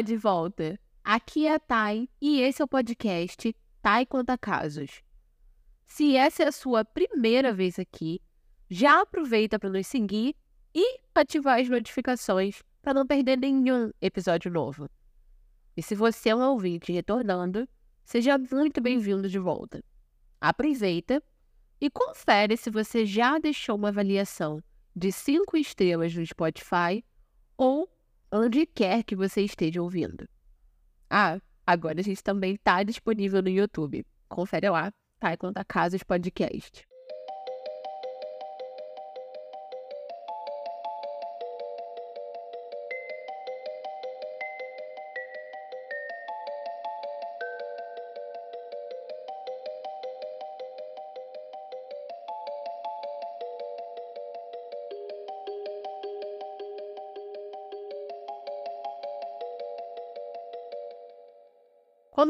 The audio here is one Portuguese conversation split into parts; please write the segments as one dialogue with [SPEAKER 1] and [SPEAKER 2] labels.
[SPEAKER 1] Olá, de volta! Aqui é a Thay e esse é o podcast Thay Conta Casos. Se essa é a sua primeira vez aqui, já aproveita para nos seguir e ativar as notificações para não perder nenhum episódio novo. E se você é um ouvinte retornando, seja muito bem-vindo de volta. Aproveita e confere se você já deixou uma avaliação de 5 estrelas no Spotify ou onde quer que você esteja ouvindo. Ah, agora a gente também está disponível no YouTube. Confere lá? Conta Casos Podcast.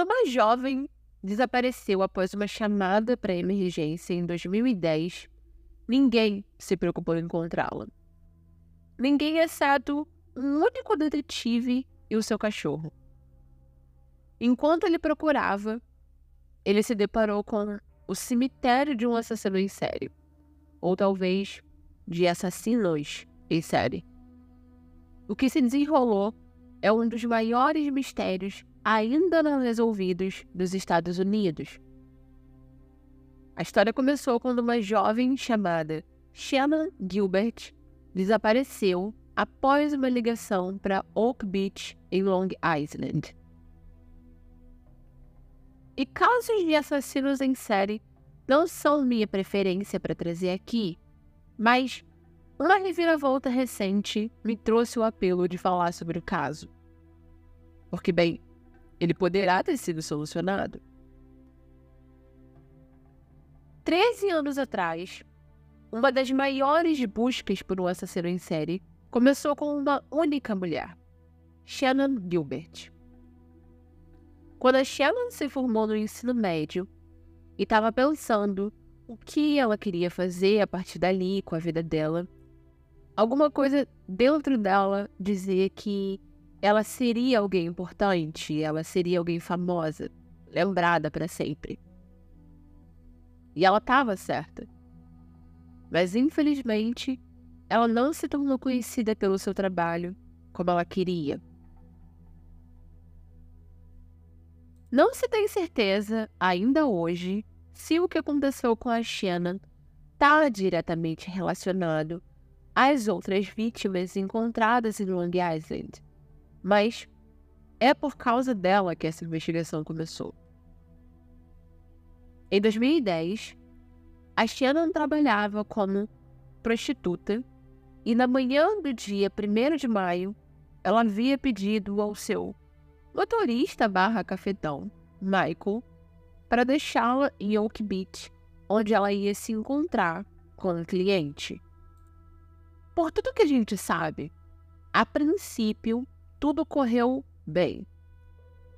[SPEAKER 1] Quando uma jovem desapareceu após uma chamada para emergência em 2010, ninguém se preocupou em encontrá-la. Ninguém exceto um único detetive e o seu cachorro. Enquanto ele procurava, ele se deparou com o cemitério de um assassino em série. Ou talvez de assassinos em série. O que se desenrolou é um dos maiores mistérios ainda não resolvidos dos Estados Unidos. A história começou quando uma jovem chamada Shannon Gilbert desapareceu após uma ligação para Oak Beach, em Long Island. E casos de assassinos em série não são minha preferência para trazer aqui, mas uma reviravolta recente me trouxe o apelo de falar sobre o caso. Porque, bem, ele poderá ter sido solucionado. Treze anos atrás, uma das maiores buscas por um assassino em série começou com uma única mulher, Shannon Gilbert. Quando a Shannon se formou no ensino médio e estava pensando o que ela queria fazer a partir dali com a vida dela, alguma coisa dentro dela dizia que ela seria alguém importante, ela seria alguém famosa, lembrada para sempre. E ela estava certa. Mas infelizmente, ela não se tornou conhecida pelo seu trabalho como ela queria. Não se tem certeza, ainda hoje, se o que aconteceu com a Shannon está diretamente relacionado às outras vítimas encontradas em Long Island mas é por causa dela que essa investigação começou. Em 2010, a Shannon trabalhava como prostituta e na manhã do dia 1 de maio, ela havia pedido ao seu motorista barra cafetão, Michael, para deixá-la em Oak Beach, onde ela ia se encontrar com o cliente. Por tudo que a gente sabe, a princípio, tudo correu bem.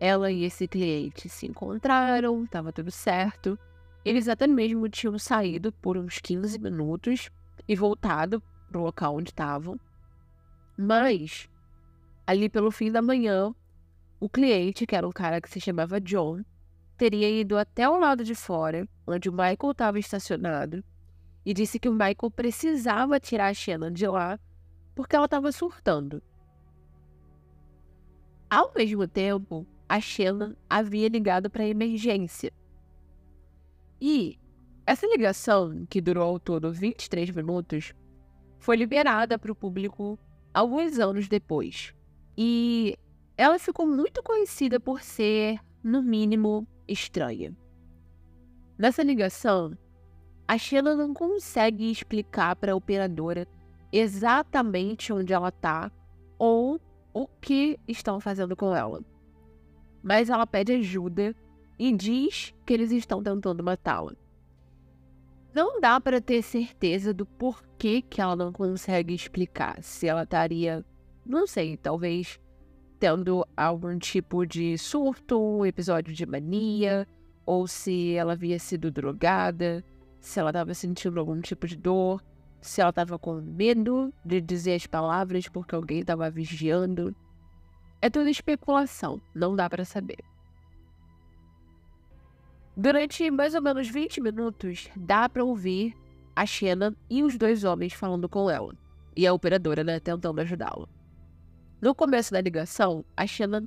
[SPEAKER 1] Ela e esse cliente se encontraram, estava tudo certo. Eles até mesmo tinham saído por uns 15 minutos e voltado para o local onde estavam. Mas, ali pelo fim da manhã, o cliente, que era um cara que se chamava John, teria ido até o lado de fora, onde o Michael estava estacionado, e disse que o Michael precisava tirar a Shannon de lá porque ela estava surtando. Ao mesmo tempo, a Shannon havia ligado para a emergência. E essa ligação, que durou ao todo 23 minutos, foi liberada para o público alguns anos depois. E ela ficou muito conhecida por ser, no mínimo, estranha. Nessa ligação, a Shannon não consegue explicar para a operadora exatamente onde ela está ou o que estão fazendo com ela. Mas ela pede ajuda e diz que eles estão tentando matá-la. Não dá para ter certeza do porquê que ela não consegue explicar. Se ela estaria, não sei, talvez tendo algum tipo de surto, episódio de mania, ou se ela havia sido drogada, se ela estava sentindo algum tipo de dor se ela estava com medo de dizer as palavras porque alguém estava vigiando. é tudo especulação, não dá para saber. Durante mais ou menos 20 minutos, dá para ouvir a Shannon e os dois homens falando com ela, e a operadora, né, tentando ajudá-lo. No começo da ligação, a Shannon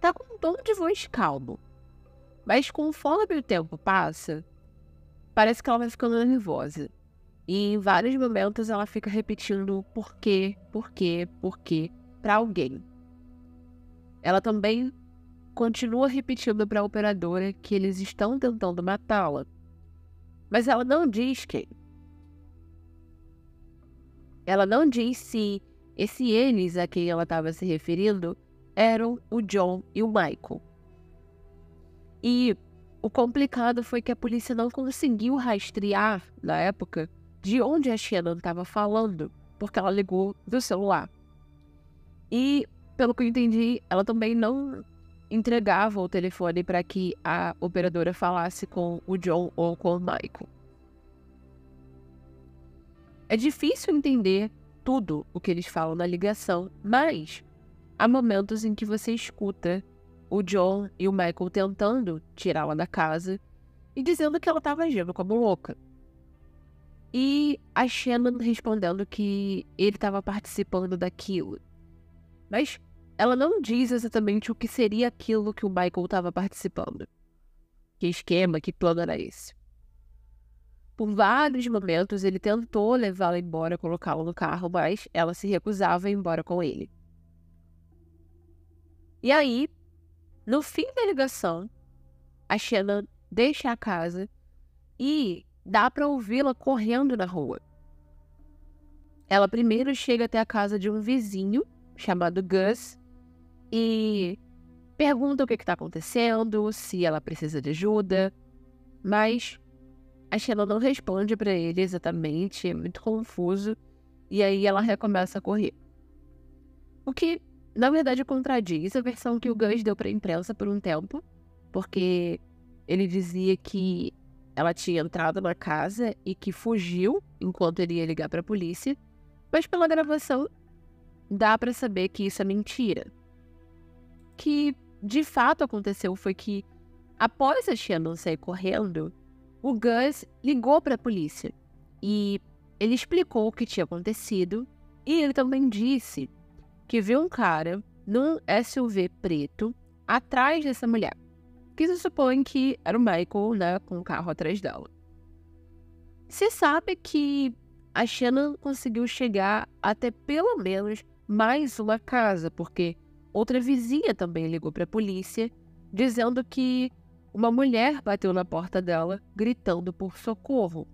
[SPEAKER 1] tá com um tom de voz calmo, mas conforme o tempo passa, parece que ela vai ficando nervosa. E em vários momentos ela fica repetindo por quê, por quê, por quê para alguém. Ela também continua repetindo para a operadora que eles estão tentando matá-la. Mas ela não diz quem. Ela não diz se esse eles a quem ela estava se referindo eram o John e o Michael. E o complicado foi que a polícia não conseguiu rastrear, na época, de onde a Shannon estava falando, porque ela ligou do celular. E, pelo que eu entendi, ela também não entregava o telefone para que a operadora falasse com o John ou com o Michael. É difícil entender tudo o que eles falam na ligação, mas há momentos em que você escuta o John e o Michael tentando tirá-la da casa e dizendo que ela estava agindo como louca. E a Shannon respondendo que ele estava participando daquilo. Mas ela não diz exatamente o que seria aquilo que o Michael estava participando. Que esquema, que plano era esse. Por vários momentos ele tentou levá-la embora, colocá-la no carro, mas ela se recusava a ir embora com ele. E aí, no fim da ligação, a Shannon deixa a casa e dá para ouvi-la correndo na rua. Ela primeiro chega até a casa de um vizinho chamado Gus e pergunta o que está acontecendo, se ela precisa de ajuda, mas a Sheila não responde para ele exatamente, é muito confuso, e aí ela recomeça a correr. O que, na verdade, contradiz a versão que o Gus deu para a imprensa por um tempo, porque ele dizia que ela tinha entrado na casa e que fugiu enquanto ele ia ligar para a polícia, mas pela gravação dá para saber que isso é mentira. Que de fato aconteceu foi que, após a Shannon sair correndo, o Gus ligou para a polícia e ele explicou o que tinha acontecido e ele também disse que viu um cara num SUV preto atrás dessa mulher, que se supõe que era o Michael, né, com o carro atrás dela. Se sabe que a Shannon conseguiu chegar até pelo menos mais uma casa, porque Outra vizinha também ligou para a polícia, dizendo que uma mulher bateu na porta dela, gritando por socorro.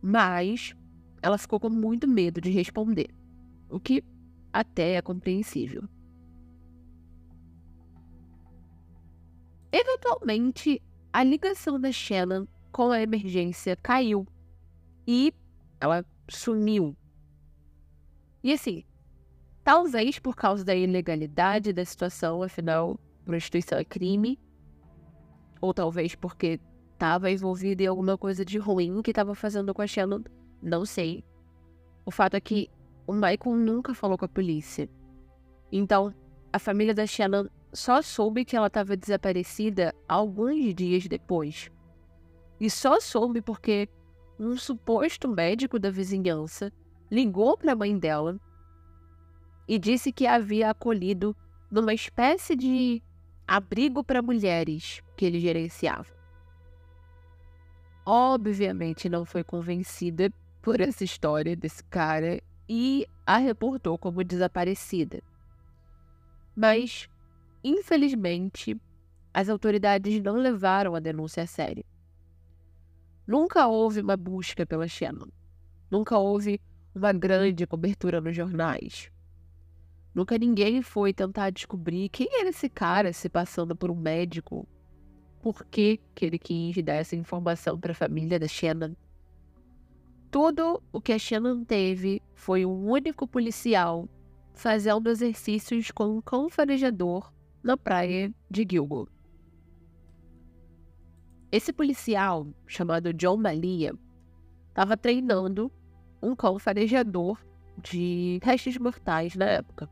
[SPEAKER 1] Mas ela ficou com muito medo de responder, o que até é compreensível. Eventualmente, a ligação da Shannon com a emergência caiu e ela sumiu. E assim, Talvez por causa da ilegalidade da situação, afinal, prostituição é crime. Ou talvez porque estava envolvido em alguma coisa de ruim que estava fazendo com a Shannon. Não sei. O fato é que o Michael nunca falou com a polícia. Então, a família da Shannon só soube que ela estava desaparecida alguns dias depois. E só soube porque um suposto médico da vizinhança ligou para a mãe dela e disse que havia acolhido numa espécie de abrigo para mulheres que ele gerenciava. Obviamente não foi convencida por essa história desse cara e a reportou como desaparecida. Mas, infelizmente, as autoridades não levaram a denúncia a sério. Nunca houve uma busca pela Shannon. Nunca houve uma grande cobertura nos jornais. Nunca ninguém foi tentar descobrir quem era esse cara se passando por um médico. Por que, que ele quis dar essa informação para a família da Shannon? Tudo o que a Shannon teve foi um único policial fazendo exercícios com um cão farejador na praia de Gilgo. Esse policial, chamado John Malia, estava treinando um cão farejador de restos mortais na época.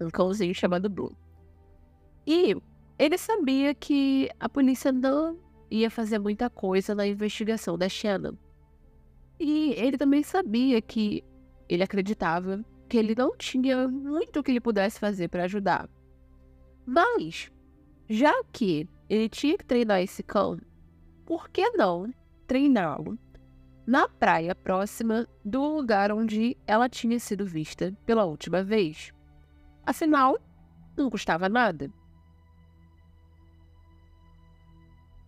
[SPEAKER 1] um cãozinho chamado Blue. E ele sabia que a polícia não ia fazer muita coisa na investigação da Shannon. E ele também sabia que ele acreditava que ele não tinha muito que ele pudesse fazer para ajudar. Mas, já que ele tinha que treinar esse cão, por que não treiná-lo na praia próxima do lugar onde ela tinha sido vista pela última vez? Afinal, não custava nada.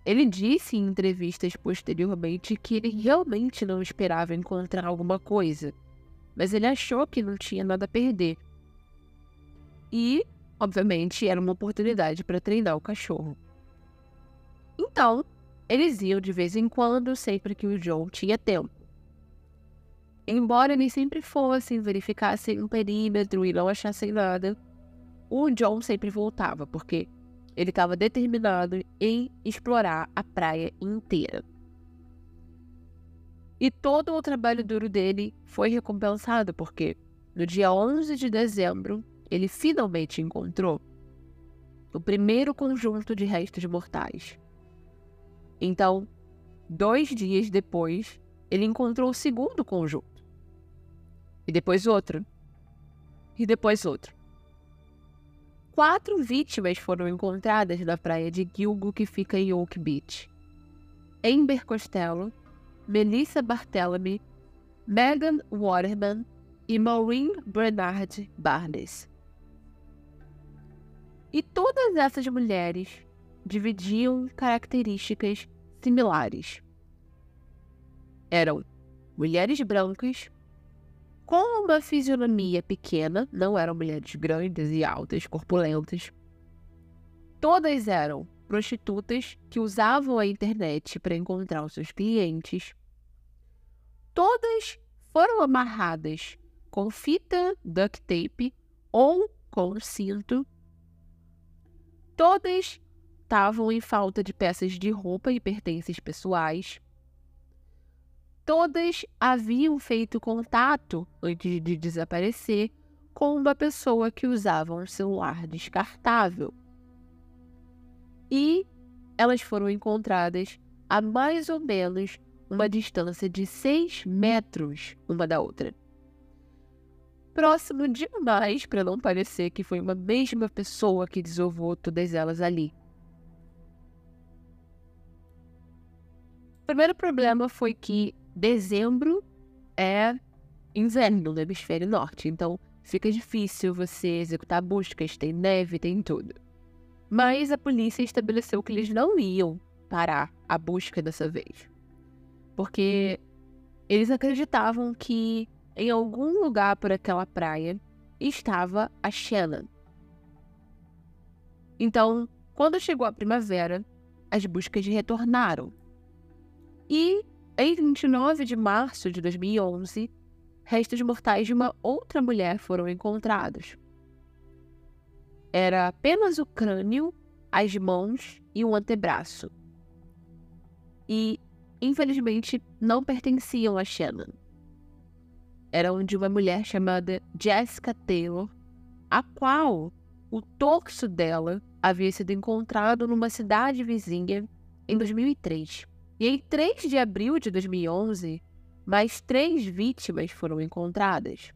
[SPEAKER 1] Ele disse em entrevistas posteriormente que ele realmente não esperava encontrar alguma coisa, mas ele achou que não tinha nada a perder. E, obviamente, era uma oportunidade para treinar o cachorro. Então, eles iam de vez em quando, sempre que o John tinha tempo. Embora eles sempre fossem, verificassem um perímetro e não achassem nada, o John sempre voltava, porque ele estava determinado em explorar a praia inteira. E todo o trabalho duro dele foi recompensado, porque no dia 11 de dezembro ele finalmente encontrou o primeiro conjunto de restos mortais. Então, dois dias depois, ele encontrou o segundo conjunto. E depois outro. E depois outro. Quatro vítimas foram encontradas na praia de Gilgo, que fica em Oak Beach. Amber Costello, Melissa Barthelemy, Megan Waterman e Maureen Bernard Barnes. E todas essas mulheres dividiam características similares. Eram mulheres brancas com uma fisionomia pequena, não eram mulheres grandes e altas, corpulentas. Todas eram prostitutas que usavam a internet para encontrar os seus clientes. Todas foram amarradas com fita duct tape ou com cinto. Todas estavam em falta de peças de roupa e pertences pessoais todas haviam feito contato antes de desaparecer com uma pessoa que usava um celular descartável. E elas foram encontradas a mais ou menos uma distância de 6 metros uma da outra. Próximo demais para não parecer que foi uma mesma pessoa que desovou todas elas ali. O primeiro problema foi que dezembro é inverno no hemisfério norte, então fica difícil você executar buscas, tem neve, tem tudo. Mas a polícia estabeleceu que eles não iam parar a busca dessa vez. Porque eles acreditavam que em algum lugar por aquela praia estava a Shannon. Então, quando chegou a primavera, as buscas retornaram. E em 29 de março de 2011, restos mortais de uma outra mulher foram encontrados. Era apenas o crânio, as mãos e um antebraço. E, infelizmente, não pertenciam a Shannon. Eram de uma mulher chamada Jessica Taylor, a qual o torso dela havia sido encontrado numa cidade vizinha em 2003. E em 3 de abril de 2011, mais três vítimas foram encontradas.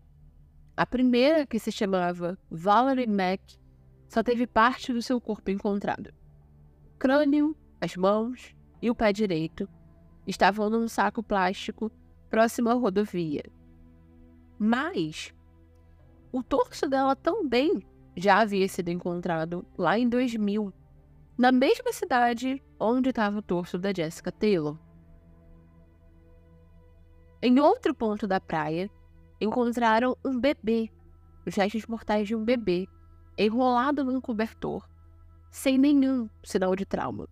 [SPEAKER 1] A primeira, que se chamava Valerie Mack, só teve parte do seu corpo encontrado. O crânio, as mãos e o pé direito estavam num saco plástico próximo à rodovia. Mas o torso dela também já havia sido encontrado lá em 2000 na mesma cidade onde estava o torso da Jessica Taylor. Em outro ponto da praia, encontraram um bebê, os restos mortais de um bebê, enrolado num cobertor, sem nenhum sinal de trauma.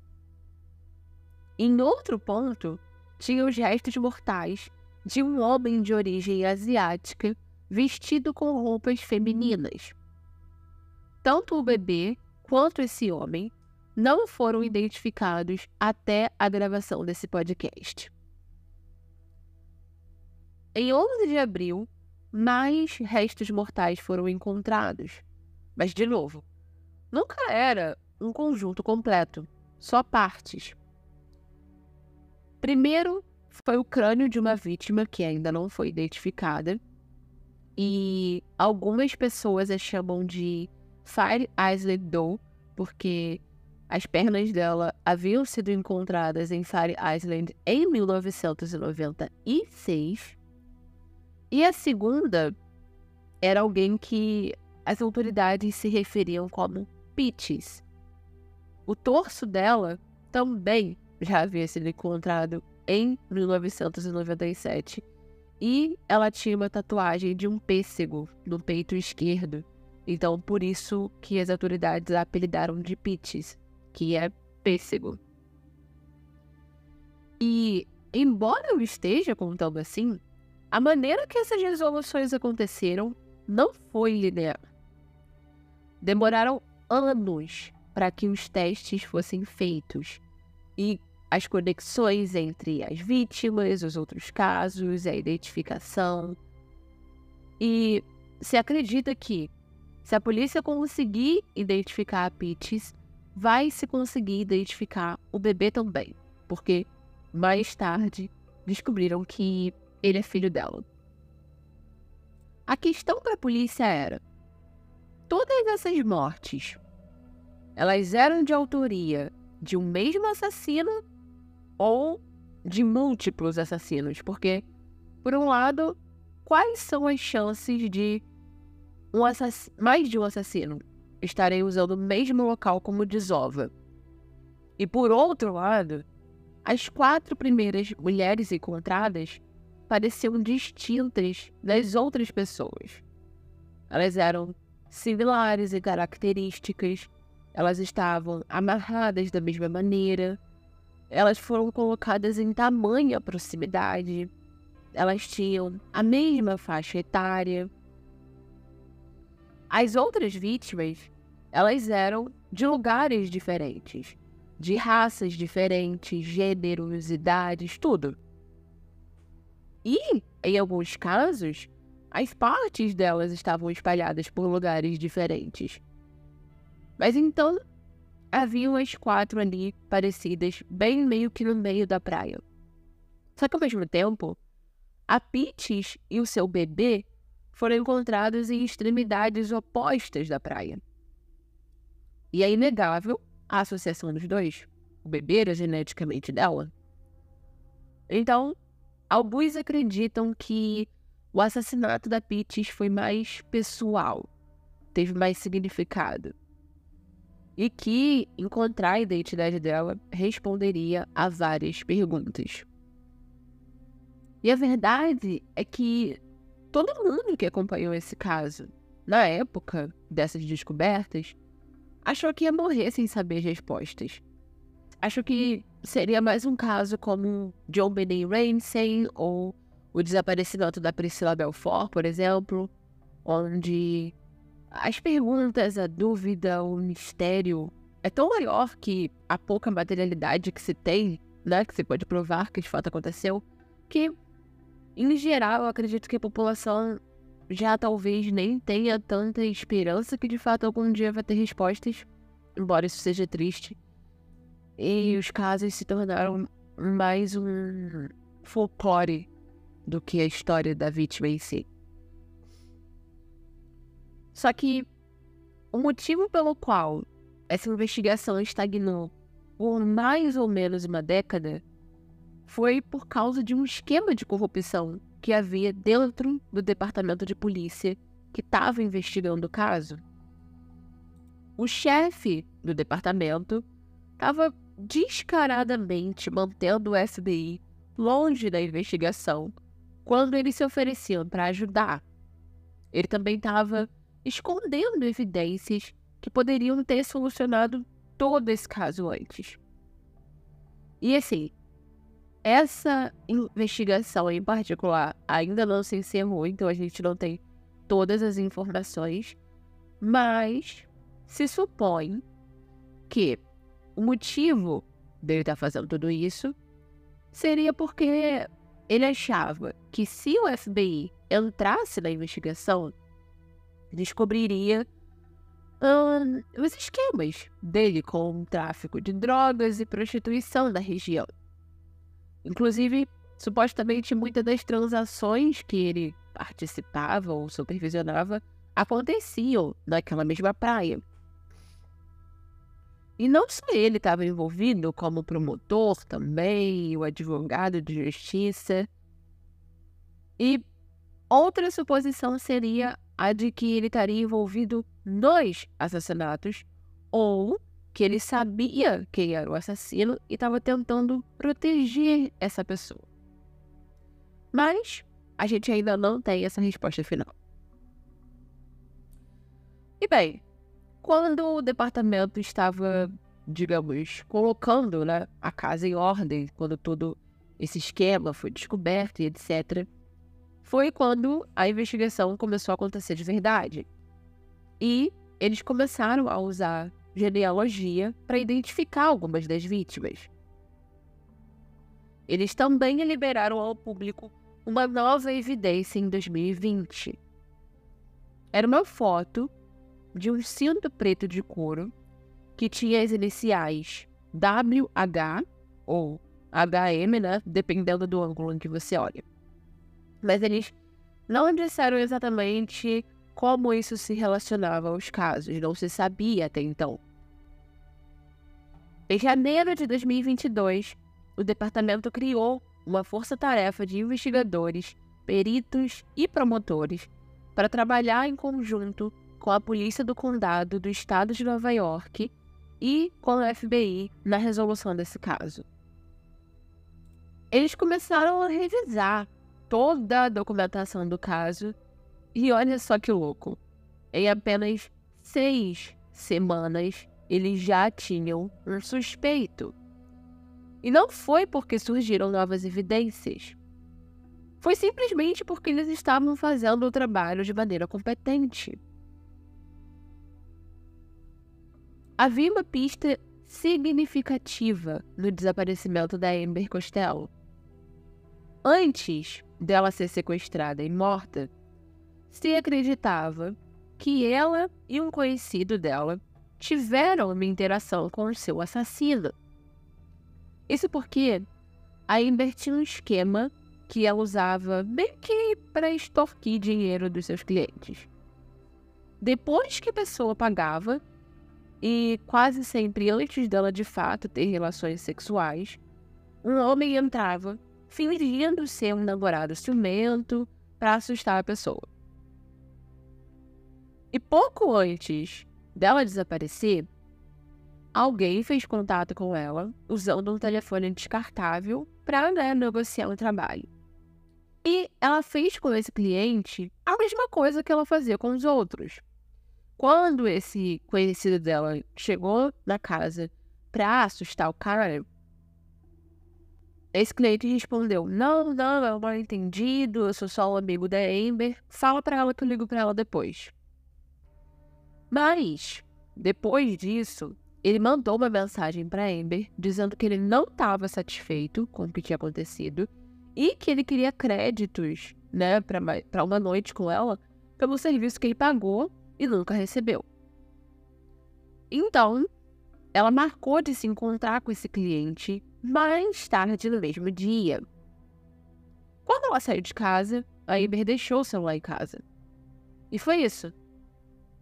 [SPEAKER 1] Em outro ponto, tinha os restos mortais de um homem de origem asiática vestido com roupas femininas. Tanto o bebê quanto esse homem não foram identificados até a gravação desse podcast. Em 11 de abril, mais restos mortais foram encontrados, Mas, de novo, nunca era um conjunto completo, só partes. Primeiro foi o crânio de uma vítima que ainda não foi identificada. E algumas pessoas a chamam de Fire Island Doe, porque as pernas dela haviam sido encontradas em Fire Island em 1996. E a segunda era alguém que as autoridades se referiam como Peaches. O torso dela também já havia sido encontrado em 1997 e ela tinha uma tatuagem de um pêssego no peito esquerdo. Então, por isso que as autoridades a apelidaram de Peaches, que é pêssego. E, embora eu esteja contando assim, a maneira que essas resoluções aconteceram não foi linear. Demoraram anos para que os testes fossem feitos e as conexões entre as vítimas, os outros casos, a identificação. E se acredita que, se a polícia conseguir identificar a Peaches, vai se conseguir identificar o bebê também, porque mais tarde descobriram que ele é filho dela. A questão para a polícia era: todas essas mortes, elas eram de autoria de um mesmo assassino ou de múltiplos assassinos, porque, por um lado, quais são as chances de um mais de um assassino estarem usando o mesmo local como desova? E por outro lado, as quatro primeiras mulheres encontradas pareciam distintas das outras pessoas. Elas eram similares em características, elas estavam amarradas da mesma maneira, elas foram colocadas em tamanha proximidade. Elas tinham a mesma faixa etária. As outras vítimas, elas eram de lugares diferentes, de raças diferentes, gêneros, idades, tudo. E, em alguns casos, as partes delas estavam espalhadas por lugares diferentes. Mas então haviam as quatro ali parecidas, bem meio que no meio da praia. Só que ao mesmo tempo, a Peaches e o seu bebê foram encontrados em extremidades opostas da praia. E é inegável a associação dos dois. O bebê era geneticamente dela. Então, alguns acreditam que o assassinato da Peaches foi mais pessoal, teve mais significado e que encontrar a identidade dela responderia a várias perguntas. E a verdade é que todo mundo que acompanhou esse caso, na época dessas descobertas, achou que ia morrer sem saber as respostas. Achou que seria mais um caso como John Benet Ramsey ou o desaparecimento da Priscila Belfort, por exemplo, onde as perguntas, a dúvida, o mistério é tão maior que a pouca materialidade que se tem, né, que se pode provar que de fato aconteceu, que, em geral, eu acredito que a população já talvez nem tenha tanta esperança que de fato algum dia vai ter respostas, embora isso seja triste. E os casos se tornaram mais um folclore do que a história da vítima em si. Só que o motivo pelo qual essa investigação estagnou por mais ou menos uma década foi por causa de um esquema de corrupção que havia dentro do departamento de polícia que estava investigando o caso. O chefe do departamento estava descaradamente mantendo o FBI longe da investigação quando eles se ofereciam para ajudar. Ele também estava escondendo evidências que poderiam ter solucionado todo esse caso antes. E assim, essa investigação em particular ainda não se encerrou, então a gente não tem todas as informações, mas se supõe que o motivo dele estar fazendo tudo isso seria porque ele achava que se o FBI entrasse na investigação, descobriria os esquemas dele com o tráfico de drogas e prostituição da região. Inclusive, supostamente muitas das transações que ele participava ou supervisionava aconteciam naquela mesma praia. E não só ele estava envolvido, como promotor também, o advogado de justiça. E outra suposição seria a de que ele estaria envolvido nos assassinatos ou que ele sabia quem era o assassino e estava tentando proteger essa pessoa. Mas a gente ainda não tem essa resposta final. E bem, quando o departamento estava, digamos, colocando né, a casa em ordem, quando todo esse esquema foi descoberto e etc., foi quando a investigação começou a acontecer de verdade. E eles começaram a usar genealogia para identificar algumas das vítimas. Eles também liberaram ao público uma nova evidência em 2020. Era uma foto de um cinto preto de couro que tinha as iniciais WH ou HM, né? Dependendo do ângulo em que você olha. Mas eles não disseram exatamente como isso se relacionava aos casos, não se sabia até então. Em janeiro de 2022, o departamento criou uma força-tarefa de investigadores, peritos e promotores para trabalhar em conjunto com a polícia do condado do estado de Nova York e com o FBI na resolução desse caso. Eles começaram a revisar toda a documentação do caso e olha só que louco. Em apenas seis semanas, eles já tinham um suspeito. E não foi porque surgiram novas evidências. Foi simplesmente porque eles estavam fazendo o trabalho de maneira competente. Havia uma pista significativa no desaparecimento da Amber Costello. Antes dela ser sequestrada e morta, se acreditava que ela e um conhecido dela tiveram uma interação com o seu assassino. Isso porque a Amber tinha um esquema que ela usava meio que para extorquir dinheiro dos seus clientes. Depois que a pessoa pagava, e quase sempre antes dela de fato ter relações sexuais, um homem entrava fingindo ser um namorado ciumento para assustar a pessoa. E pouco antes dela desaparecer, alguém fez contato com ela usando um telefone descartável para né, negociar um trabalho. E ela fez com esse cliente a mesma coisa que ela fazia com os outros. Quando esse conhecido dela chegou na casa pra assustar o cara, esse cliente respondeu: Não, não, é um mal entendido, eu sou só um amigo da Amber. Fala pra ela que eu ligo pra ela depois. Mas, depois disso, ele mandou uma mensagem para Amber dizendo que ele não estava satisfeito com o que tinha acontecido e que ele queria créditos, né, para uma noite com ela pelo serviço que ele pagou e nunca recebeu. Então, ela marcou de se encontrar com esse cliente mais tarde no mesmo dia. Quando ela saiu de casa, a Iber deixou o celular em casa. E foi isso.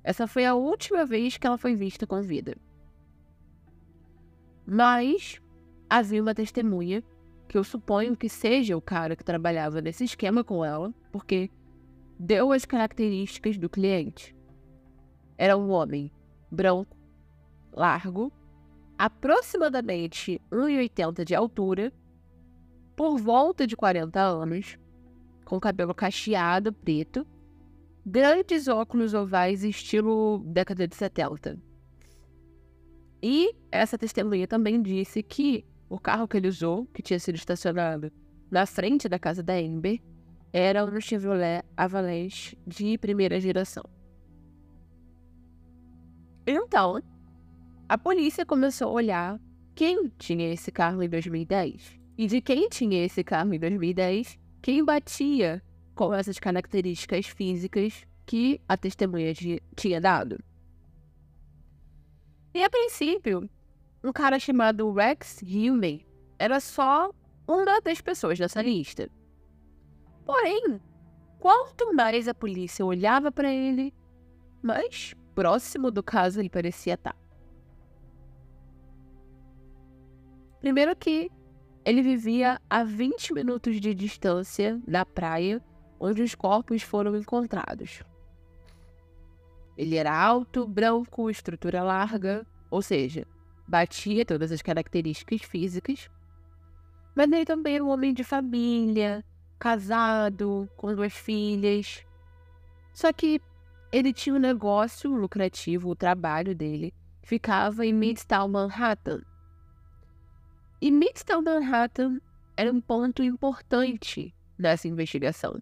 [SPEAKER 1] Essa foi a última vez que ela foi vista com vida. Mas havia uma testemunha, que eu suponho que seja o cara que trabalhava nesse esquema com ela, porque deu as características do cliente. Era um homem branco, largo, aproximadamente 1,80 de altura, por volta de 40 anos, com cabelo cacheado preto, grandes óculos ovais estilo década de 70. E essa testemunha também disse que o carro que ele usou, que tinha sido estacionado na frente da casa da Amber, era um Chevrolet Avalanche de primeira geração. Então, a polícia começou a olhar quem tinha esse carro em 2010. E de quem tinha esse carro em 2010, quem batia com essas características físicas que a testemunha tinha dado. E a princípio, um cara chamado Rex Hume era só uma das pessoas dessa lista. Porém, quanto mais a polícia olhava para ele, mais próximo do caso ele parecia estar. Primeiro que ele vivia a 20 minutos de distância da praia onde os corpos foram encontrados. Ele era alto, branco, estrutura larga, ou seja, batia todas as características físicas, mas ele também era um homem de família, casado, com duas filhas. Só que ele tinha um negócio lucrativo, o trabalho dele ficava em Midtown Manhattan. E Midtown Manhattan era um ponto importante nessa investigação.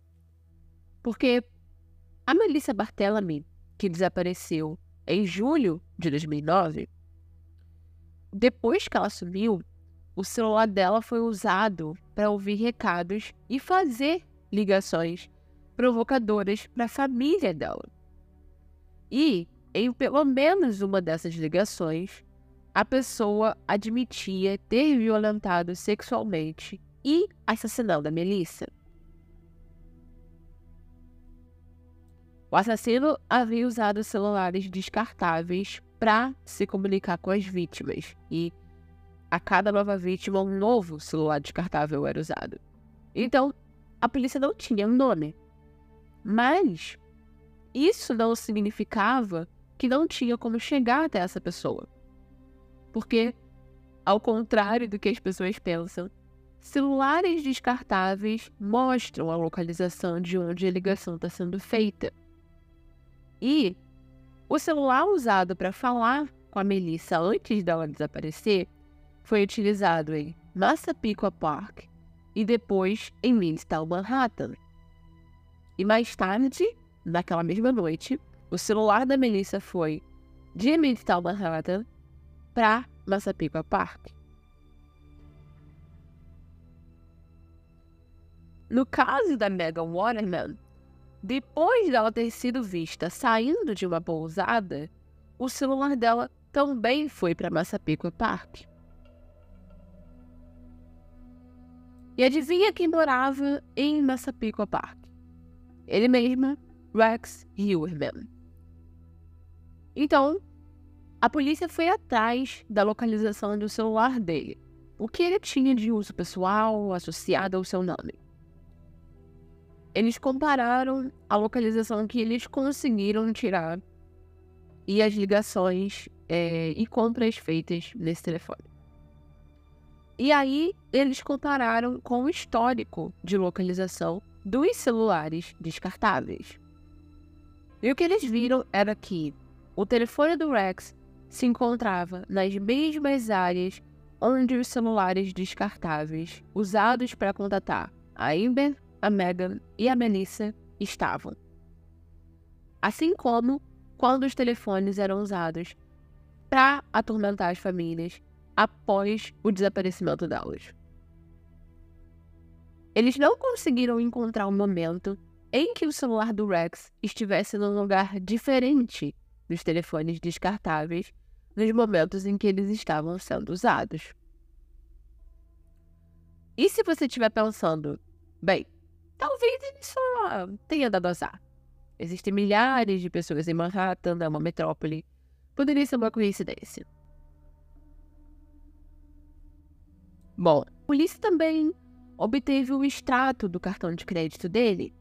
[SPEAKER 1] Porque a Melissa Barthelemy, que desapareceu em julho de 2009, depois que ela sumiu, o celular dela foi usado para ouvir recados e fazer ligações provocadoras para a família dela. E, em pelo menos uma dessas ligações, a pessoa admitia ter violentado sexualmente e assassinado a Melissa. O assassino havia usado celulares descartáveis para se comunicar com as vítimas e a cada nova vítima um novo celular descartável era usado. Então, a polícia não tinha um nome. Mas isso não significava que não tinha como chegar até essa pessoa. Porque, ao contrário do que as pessoas pensam, celulares descartáveis mostram a localização de onde a ligação está sendo feita. E o celular usado para falar com a Melissa antes dela desaparecer foi utilizado em Massapequa Park e depois em Midtown Manhattan. E mais tarde, naquela mesma noite, o celular da Melissa foi de Midtown Manhattan para Massapequa Park. No caso da Megan Waterman, depois dela ter sido vista saindo de uma pousada, o celular dela também foi para Massapequa Park. E adivinha quem morava em Massapequa Park? Ele mesmo, Rex Hillerman. Então, a polícia foi atrás da localização do celular dele, o que ele tinha de uso pessoal associado ao seu nome. Eles compararam a localização que eles conseguiram tirar e as ligações é, e compras feitas nesse telefone. E aí eles compararam com o histórico de localização dos celulares descartáveis. E o que eles viram era que o telefone do Rex se encontrava nas mesmas áreas onde os celulares descartáveis usados para contatar a Amber, a Megan e a Melissa estavam. Assim como quando os telefones eram usados para atormentar as famílias após o desaparecimento delas. Eles não conseguiram encontrar um momento em que o celular do Rex estivesse num lugar diferente dos telefones descartáveis nos momentos em que eles estavam sendo usados. E se você estiver pensando, bem, talvez ele só tenha dado azar. Existem milhares de pessoas em Manhattan, é uma metrópole. Poderia ser uma coincidência. Bom, a polícia também obteve o extrato do cartão de crédito dele,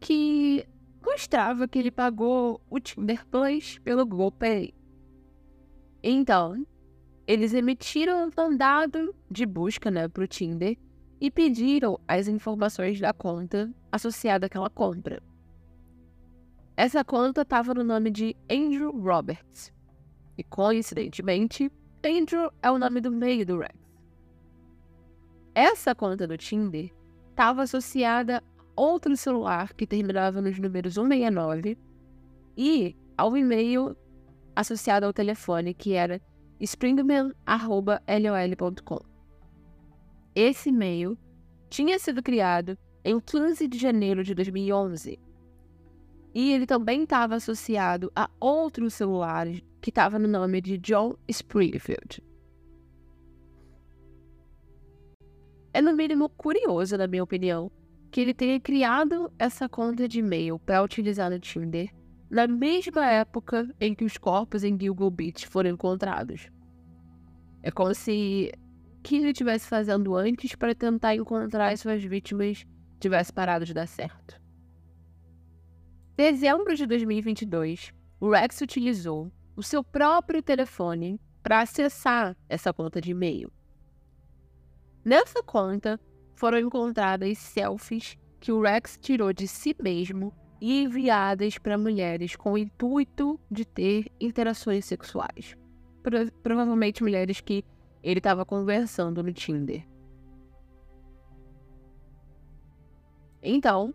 [SPEAKER 1] que mostrava que ele pagou o Tinder Plus pelo Google Pay. Então, eles emitiram um mandado de busca né, para o Tinder e pediram as informações da conta associada àquela compra. Essa conta estava no nome de Andrew Roberts. E coincidentemente, Andrew é o nome do meio do Rex. Essa conta do Tinder estava associada outro celular que terminava nos números 169 e ao e-mail associado ao telefone que era springman.lol.com. Esse e-mail tinha sido criado em 15 de janeiro de 2011 e ele também estava associado a outros celulares que estava no nome de John Springfield. É no mínimo curioso, na minha opinião, que ele tenha criado essa conta de e-mail para utilizar no Tinder na mesma época em que os corpos em Gilgo Beach foram encontrados. É como se o que ele estivesse fazendo antes para tentar encontrar as suas vítimas tivesse parado de dar certo. Dezembro de 2022, o Rex utilizou o seu próprio telefone para acessar essa conta de e-mail. Nessa conta foram encontradas selfies que o Rex tirou de si mesmo e enviadas para mulheres com o intuito de ter interações sexuais. Pro provavelmente mulheres que ele estava conversando no Tinder. Então,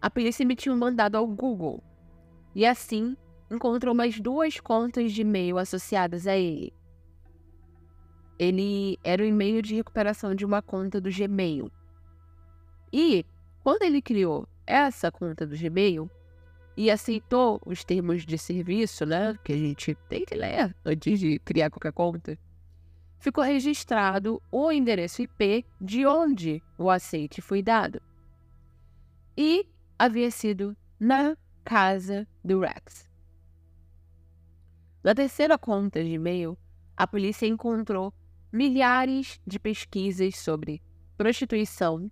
[SPEAKER 1] a polícia emitiu um mandado ao Google e assim encontrou mais duas contas de e-mail associadas a ele. Ele era o e-mail de recuperação de uma conta do Gmail. E quando ele criou essa conta do Gmail e aceitou os termos de serviço, né, que a gente tem que ler antes de criar qualquer conta, ficou registrado o endereço IP de onde o aceite foi dado. E havia sido na casa do Rex. Na terceira conta de e-mail, a polícia encontrou milhares de pesquisas sobre prostituição,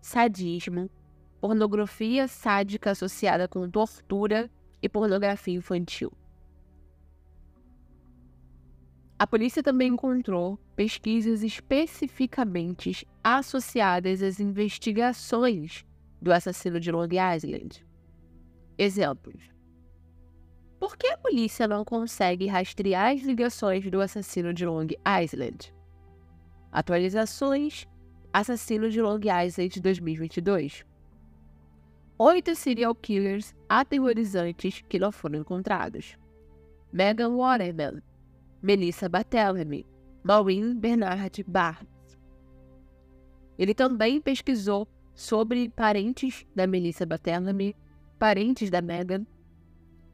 [SPEAKER 1] sadismo, pornografia sádica associada com tortura e pornografia infantil. A polícia também encontrou pesquisas especificamente associadas às investigações do assassino de Long Island. Exemplos. Por que a polícia não consegue rastrear as ligações do assassino de Long Island? Atualizações Assassino de Long Island 2022. Oito serial killers aterrorizantes que não foram encontrados. Megan Waterman, Melissa Barthélemy, Maureen Bernard Barnes. Ele também pesquisou sobre parentes da Melissa Barthélemy, parentes da Megan,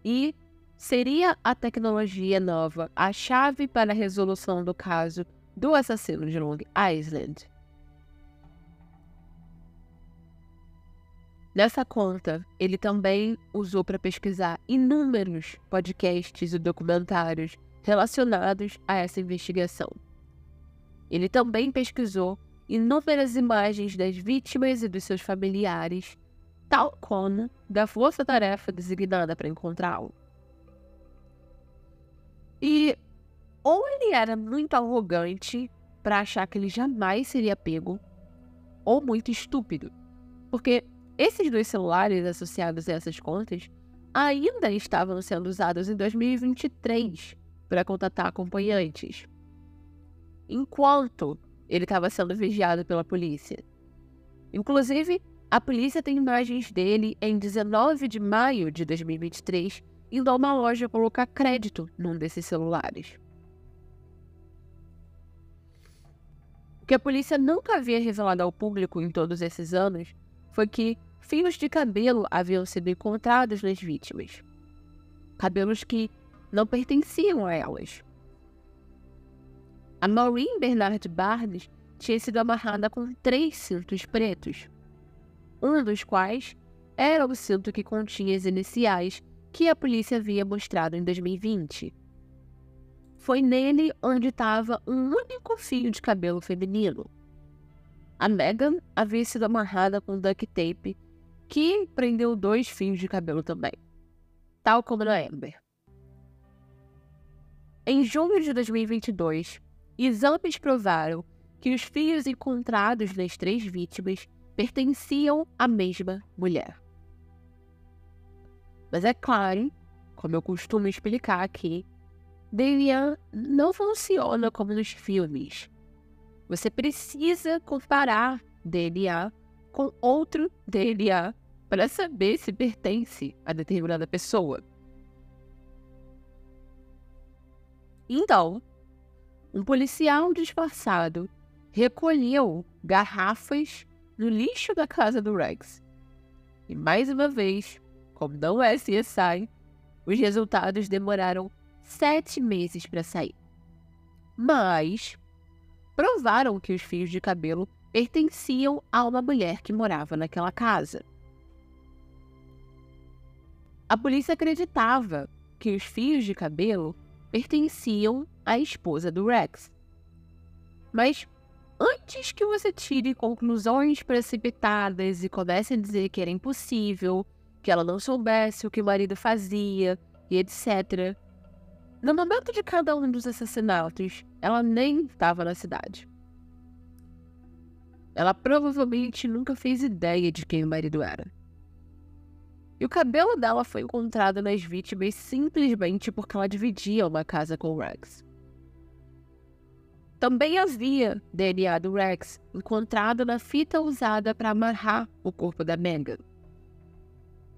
[SPEAKER 1] e seria a tecnologia nova a chave para a resolução do caso do assassino de Long Island. Nessa conta, ele também usou para pesquisar inúmeros podcasts e documentários relacionados a essa investigação. Ele também pesquisou inúmeras imagens das vítimas e dos seus familiares, tal como da força-tarefa designada para encontrá-lo. E ou ele era muito arrogante para achar que ele jamais seria pego, ou muito estúpido, porque esses dois celulares associados a essas contas ainda estavam sendo usados em 2023 para contatar acompanhantes, enquanto ele estava sendo vigiado pela polícia. Inclusive, a polícia tem imagens dele em 19 de maio de 2023 indo a uma loja colocar crédito num desses celulares. Que a polícia nunca havia revelado ao público em todos esses anos foi que fios de cabelo haviam sido encontrados nas vítimas. Cabelos que não pertenciam a elas. A Maureen Bernard Barnes tinha sido amarrada com três cintos pretos, um dos quais era o cinto que continha as iniciais que a polícia havia mostrado em 2020. Foi nele onde estava um único fio de cabelo feminino. A Megan havia sido amarrada com duct tape, que prendeu dois fios de cabelo também, tal como na Amber. Em junho de 2022, exames provaram que os fios encontrados nas três vítimas pertenciam à mesma mulher. Mas é claro, como eu costumo explicar aqui, DNA não funciona como nos filmes. Você precisa comparar DNA com outro DNA para saber se pertence a determinada pessoa. Então, um policial disfarçado recolheu garrafas no lixo da casa do Rex. E mais uma vez, como não é CSI, os resultados demoraram sete meses para sair. Mas provaram que os fios de cabelo pertenciam a uma mulher que morava naquela casa. A polícia acreditava que os fios de cabelo pertenciam à esposa do Rex. Mas antes que você tire conclusões precipitadas e comece a dizer que era impossível, que ela não soubesse o que o marido fazia e etc., no momento de cada um dos assassinatos, ela nem estava na cidade. Ela provavelmente nunca fez ideia de quem o marido era. E o cabelo dela foi encontrado nas vítimas simplesmente porque ela dividia uma casa com o Rex. Também havia DNA do Rex encontrado na fita usada para amarrar o corpo da Megan.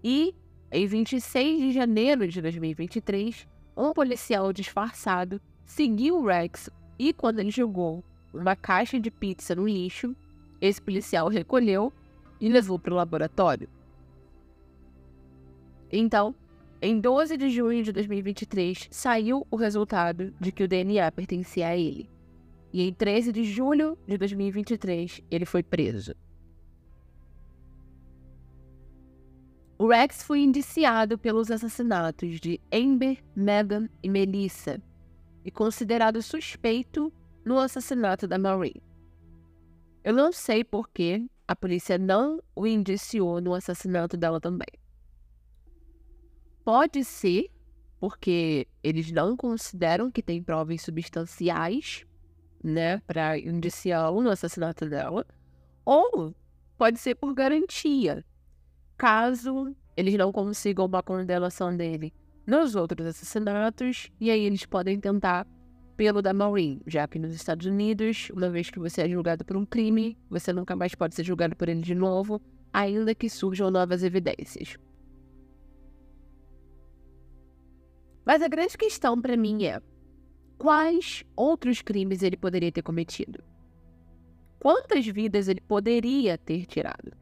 [SPEAKER 1] E, em 26 de janeiro de 2023, um policial disfarçado seguiu o Rex e, quando ele jogou uma caixa de pizza no lixo, esse policial recolheu e levou para o laboratório. Então, em 12 de junho de 2023, saiu o resultado de que o DNA pertencia a ele. E em 13 de julho de 2023, ele foi preso. O Rex foi indiciado pelos assassinatos de Amber, Megan e Melissa e considerado suspeito no assassinato da Maureen. Eu não sei por que a polícia não o indiciou no assassinato dela também. Pode ser porque eles não consideram que tem provas substanciais, né, para indiciá-lo no assassinato dela, ou pode ser por garantia, caso eles não consigam uma condenação dele nos outros assassinatos, e aí eles podem tentar pelo da Maureen, já que nos Estados Unidos, uma vez que você é julgado por um crime, você nunca mais pode ser julgado por ele de novo, ainda que surjam novas evidências. Mas a grande questão para mim é: quais outros crimes ele poderia ter cometido? Quantas vidas ele poderia ter tirado?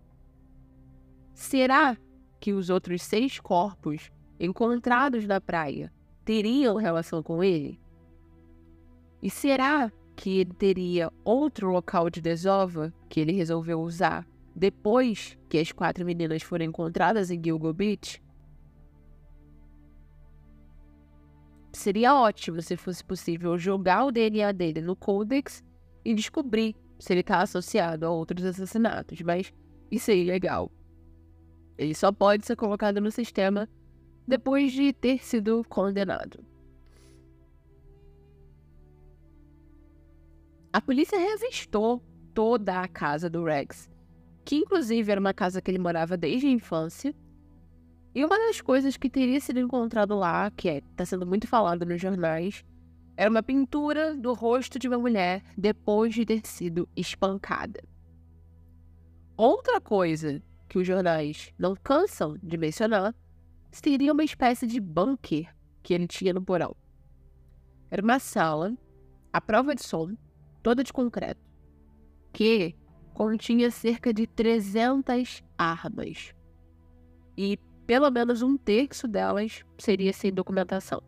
[SPEAKER 1] Será que os outros seis corpos encontrados na praia teriam relação com ele? E será que ele teria outro local de desova que ele resolveu usar depois que as quatro meninas foram encontradas em Gilgo Beach? Seria ótimo se fosse possível jogar o DNA dele no Codex e descobrir se ele está associado a outros assassinatos, mas isso é ilegal. Ele só pode ser colocado no sistema depois de ter sido condenado. A polícia revistou toda a casa do Rex, que inclusive era uma casa que ele morava desde a infância. E uma das coisas que teria sido encontrado lá, que está é, sendo muito falado nos jornais, era uma pintura do rosto de uma mulher depois de ter sido espancada. Outra coisa que os jornais não cansam de mencionar, seria uma espécie de bunker que ele tinha no porão. Era uma sala, à prova de som, toda de concreto, que continha cerca de 300 armas. E pelo menos um terço delas seria sem documentação.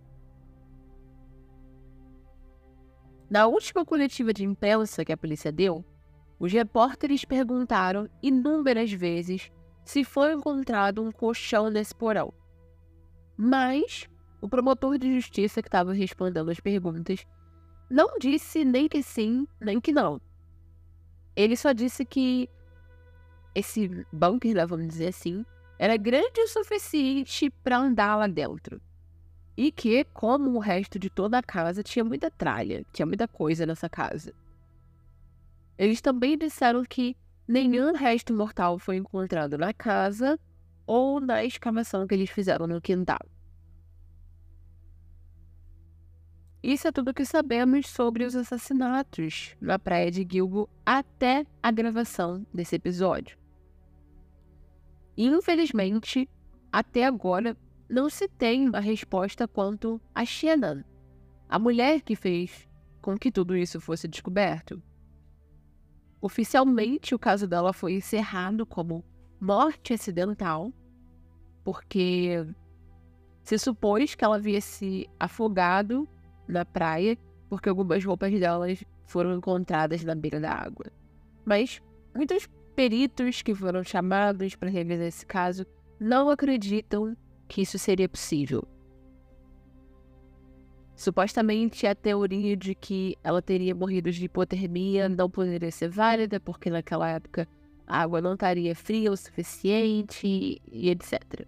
[SPEAKER 1] Na última coletiva de imprensa que a polícia deu, os repórteres perguntaram inúmeras vezes se foi encontrado um colchão nesse porão. Mas o promotor de justiça que estava respondendo as perguntas não disse nem que sim, nem que não. Ele só disse que esse bunker, né, vamos dizer assim, era grande o suficiente para andar lá dentro. E que, como o resto de toda a casa, tinha muita tralha, tinha muita coisa nessa casa. Eles também disseram que nenhum resto mortal foi encontrado na casa ou na escavação que eles fizeram no quintal. Isso é tudo que sabemos sobre os assassinatos na praia de Gilgo até a gravação desse episódio. Infelizmente, até agora não se tem uma resposta quanto a Shannon, a mulher que fez com que tudo isso fosse descoberto. Oficialmente, o caso dela foi encerrado como morte acidental, porque Se supôs que ela havia se afogado na praia porque algumas roupas delas foram encontradas na beira da água. Mas muitos peritos que foram chamados para revisar esse caso não acreditam que isso seria possível. Supostamente a teoria de que ela teria morrido de hipotermia não poderia ser válida, porque naquela época a água não estaria fria o suficiente e etc.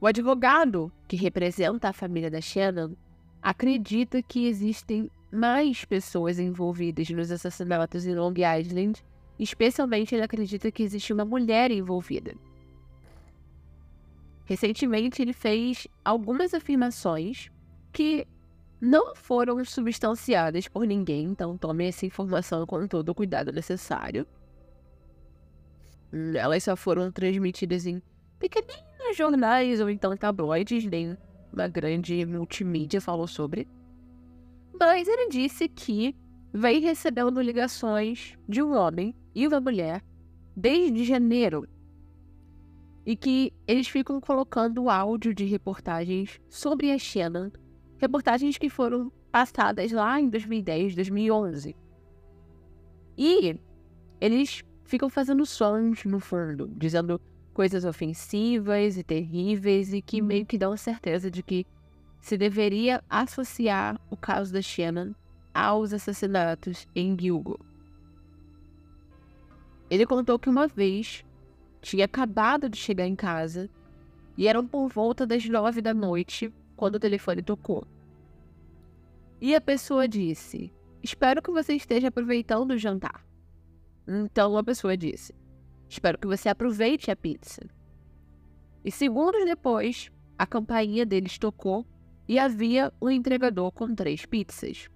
[SPEAKER 1] O advogado que representa a família da Shannon acredita que existem mais pessoas envolvidas nos assassinatos em Long Island, especialmente ele acredita que existe uma mulher envolvida. Recentemente, ele fez algumas afirmações que não foram substanciadas por ninguém, então tome essa informação com todo o cuidado necessário. Hum, elas só foram transmitidas em pequeninos jornais ou então tabloides, nem uma grande multimídia falou sobre. Mas ele disse que vem recebendo ligações de um homem e uma mulher desde janeiro e que eles ficam colocando áudio de reportagens sobre a Shannon, reportagens que foram passadas lá em 2010, 2011. E eles ficam fazendo sons no fundo, dizendo coisas ofensivas e terríveis e que meio que dão certeza de que se deveria associar o caso da Shannon aos assassinatos em Gilgo. Ele contou que uma vez tinha acabado de chegar em casa e eram por volta das nove da noite quando o telefone tocou. E a pessoa disse: Espero que você esteja aproveitando o jantar. Então a pessoa disse: Espero que você aproveite a pizza. E segundos depois, a campainha deles tocou e havia um entregador com três pizzas.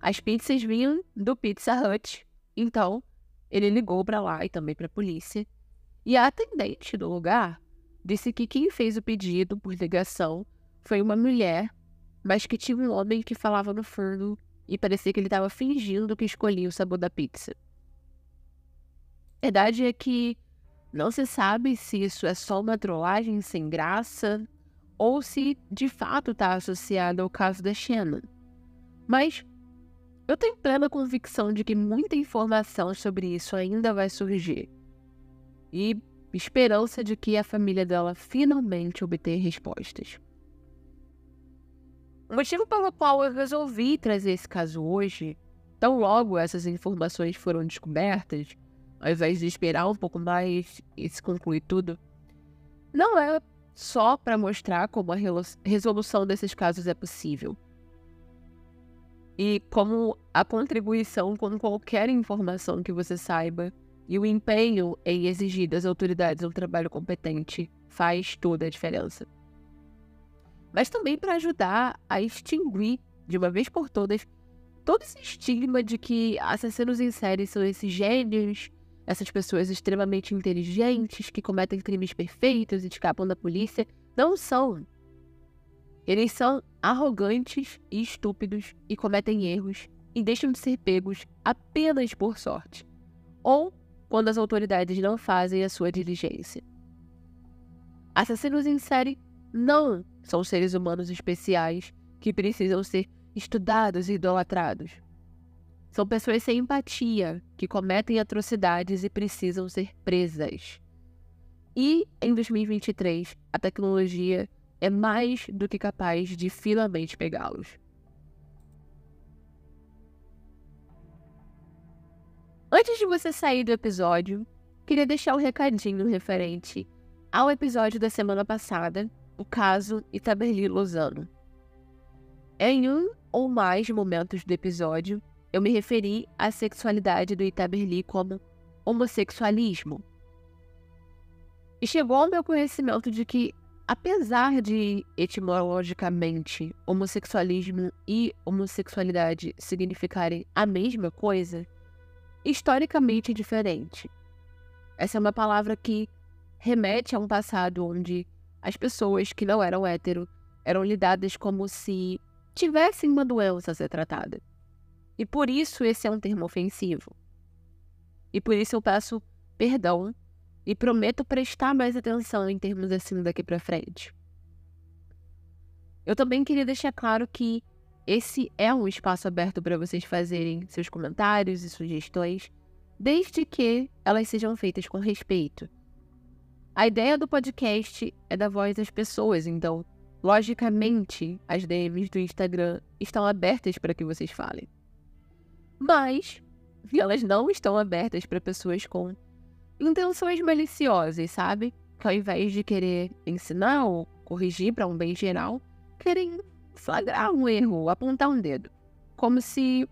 [SPEAKER 1] As pizzas vinham do Pizza Hut, então ele ligou para lá e também para a polícia. E a atendente do lugar disse que quem fez o pedido por ligação foi uma mulher, mas que tinha um homem que falava no forno e parecia que ele estava fingindo que escolhia o sabor da pizza. A verdade é que não se sabe se isso é só uma trollagem sem graça ou se de fato está associado ao caso da Shannon. Mas eu tenho plena convicção de que muita informação sobre isso ainda vai surgir. E esperança de que a família dela finalmente obter respostas. O motivo pelo qual eu resolvi trazer esse caso hoje, tão logo essas informações foram descobertas, ao invés de esperar um pouco mais e se concluir tudo, não é só para mostrar como a resolução desses casos é possível e como a contribuição com qualquer informação que você saiba e o empenho em exigir das autoridades um trabalho competente faz toda a diferença. Mas também para ajudar a extinguir, de uma vez por todas, todo esse estigma de que assassinos em série são esses gênios, essas pessoas extremamente inteligentes que cometem crimes perfeitos e escapam da polícia. Não são. Eles são arrogantes e estúpidos e cometem erros e deixam de ser pegos apenas por sorte, ou quando as autoridades não fazem a sua diligência. Assassinos em série não são seres humanos especiais que precisam ser estudados e idolatrados. São pessoas sem empatia que cometem atrocidades e precisam ser presas. E em 2023, a tecnologia é mais do que capaz de finalmente pegá-los. Antes de você sair do episódio, queria deixar um recadinho referente ao episódio da semana passada, o caso Itaberli Lozano. Em um ou mais momentos do episódio, eu me referi à sexualidade do Itaberli como homossexualismo. E chegou ao meu conhecimento de que Apesar de etimologicamente homossexualismo e homossexualidade significarem a mesma coisa, historicamente é diferente. Essa é uma palavra que remete a um passado onde as pessoas que não eram hétero eram lidadas como se tivessem uma doença a ser tratada. E por isso esse é um termo ofensivo. E por isso eu peço perdão e prometo prestar mais atenção em termos assim daqui para frente. Eu também queria deixar claro que esse é um espaço aberto para vocês fazerem seus comentários e sugestões, desde que elas sejam feitas com respeito. A ideia do podcast é dar voz às pessoas, então, logicamente, as DMs do Instagram estão abertas para que vocês falem. Mas elas não estão abertas para pessoas com intenções maliciosas, sabe? Que ao invés de querer ensinar ou corrigir para um bem geral, querem flagrar um erro, apontar um dedo. Como se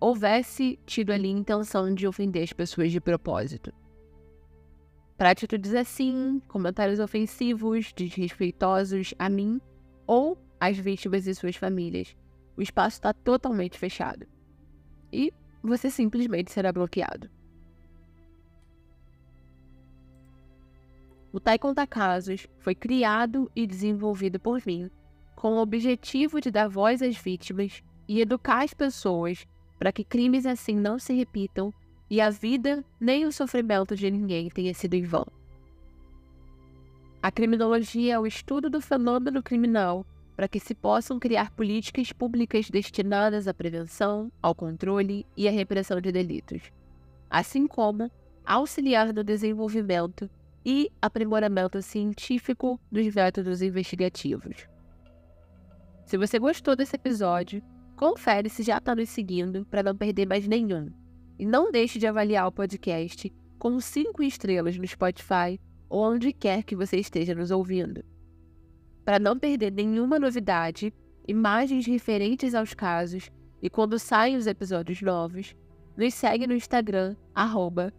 [SPEAKER 1] houvesse tido ali intenção de ofender as pessoas de propósito. Para atitudes assim, comentários ofensivos, desrespeitosos a mim ou às vítimas e suas famílias, o espaço está totalmente fechado. E você simplesmente será bloqueado. O Conta Casos foi criado e desenvolvido por mim com o objetivo de dar voz às vítimas e educar as pessoas para que crimes assim não se repitam e a vida nem o sofrimento de ninguém tenha sido em vão. A criminologia é o estudo do fenômeno criminal para que se possam criar políticas públicas destinadas à prevenção, ao controle e à repressão de delitos, assim como auxiliar no desenvolvimento e aprimoramento científico dos métodos investigativos. Se você gostou desse episódio, confere se já está nos seguindo para não perder mais nenhum. E não deixe de avaliar o podcast com 5 estrelas no Spotify ou onde quer que você esteja nos ouvindo. Para não perder nenhuma novidade, imagens referentes aos casos e quando saem os episódios novos, nos segue no Instagram, arroba.